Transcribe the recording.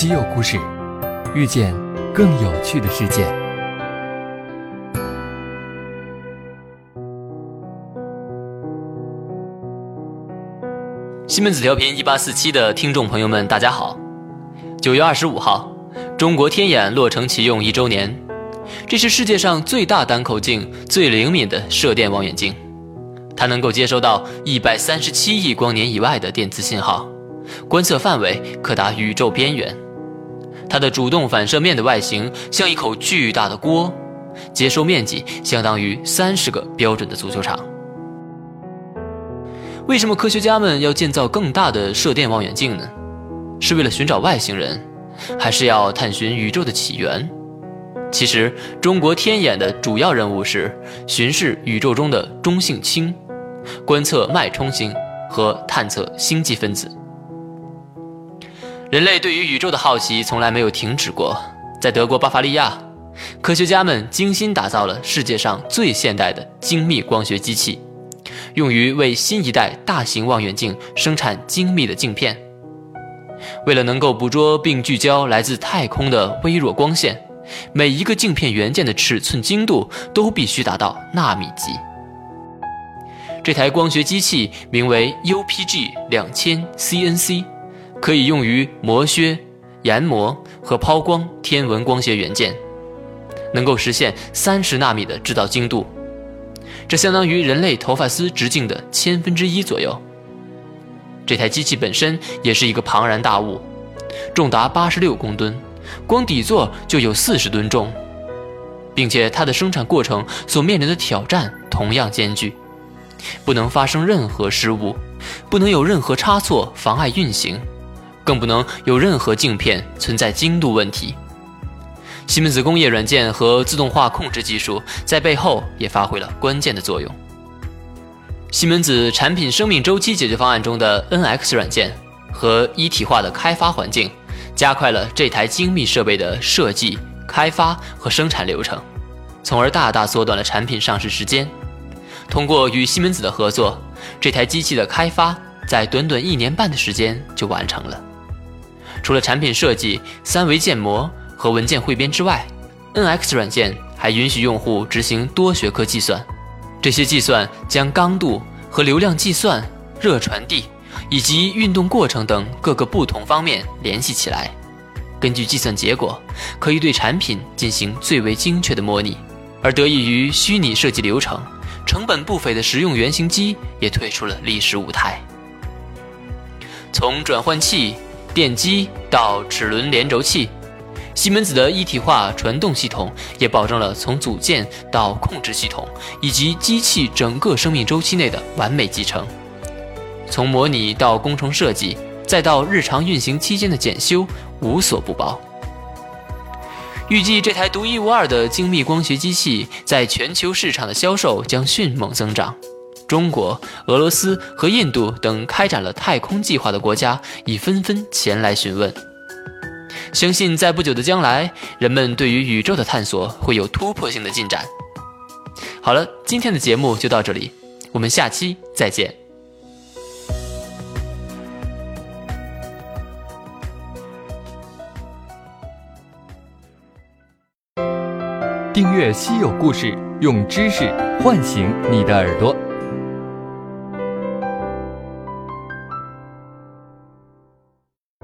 稀有故事，遇见更有趣的世界。西门子调频一八四七的听众朋友们，大家好。九月二十五号，中国天眼落成启用一周年。这是世界上最大单口径、最灵敏的射电望远镜，它能够接收到一百三十七亿光年以外的电磁信号，观测范围可达宇宙边缘。它的主动反射面的外形像一口巨大的锅，接收面积相当于三十个标准的足球场。为什么科学家们要建造更大的射电望远镜呢？是为了寻找外星人，还是要探寻宇宙的起源？其实，中国天眼的主要任务是巡视宇宙中的中性氢，观测脉冲星和探测星际分子。人类对于宇宙的好奇从来没有停止过。在德国巴伐利亚，科学家们精心打造了世界上最现代的精密光学机器。用于为新一代大型望远镜生产精密的镜片。为了能够捕捉并聚焦来自太空的微弱光线，每一个镜片元件的尺寸精度都必须达到纳米级。这台光学机器名为 UPG 两千 CNC，可以用于磨削、研磨和抛光天文光学元件，能够实现三十纳米的制造精度。这相当于人类头发丝直径的千分之一左右。这台机器本身也是一个庞然大物，重达八十六公吨，光底座就有四十吨重，并且它的生产过程所面临的挑战同样艰巨，不能发生任何失误，不能有任何差错妨碍运行，更不能有任何镜片存在精度问题。西门子工业软件和自动化控制技术在背后也发挥了关键的作用。西门子产品生命周期解决方案中的 NX 软件和一体化的开发环境，加快了这台精密设备的设计、开发和生产流程，从而大大缩短了产品上市时间。通过与西门子的合作，这台机器的开发在短短一年半的时间就完成了。除了产品设计、三维建模。和文件汇编之外，NX 软件还允许用户执行多学科计算。这些计算将刚度和流量计算、热传递以及运动过程等各个不同方面联系起来。根据计算结果，可以对产品进行最为精确的模拟。而得益于虚拟设计流程，成本不菲的实用原型机也退出了历史舞台。从转换器、电机到齿轮连轴器。西门子的一体化传动系统也保证了从组件到控制系统以及机器整个生命周期内的完美集成。从模拟到工程设计，再到日常运行期间的检修，无所不包。预计这台独一无二的精密光学机器在全球市场的销售将迅猛增长。中国、俄罗斯和印度等开展了太空计划的国家已纷纷前来询问。相信在不久的将来，人们对于宇宙的探索会有突破性的进展。好了，今天的节目就到这里，我们下期再见。订阅稀有故事，用知识唤醒你的耳朵。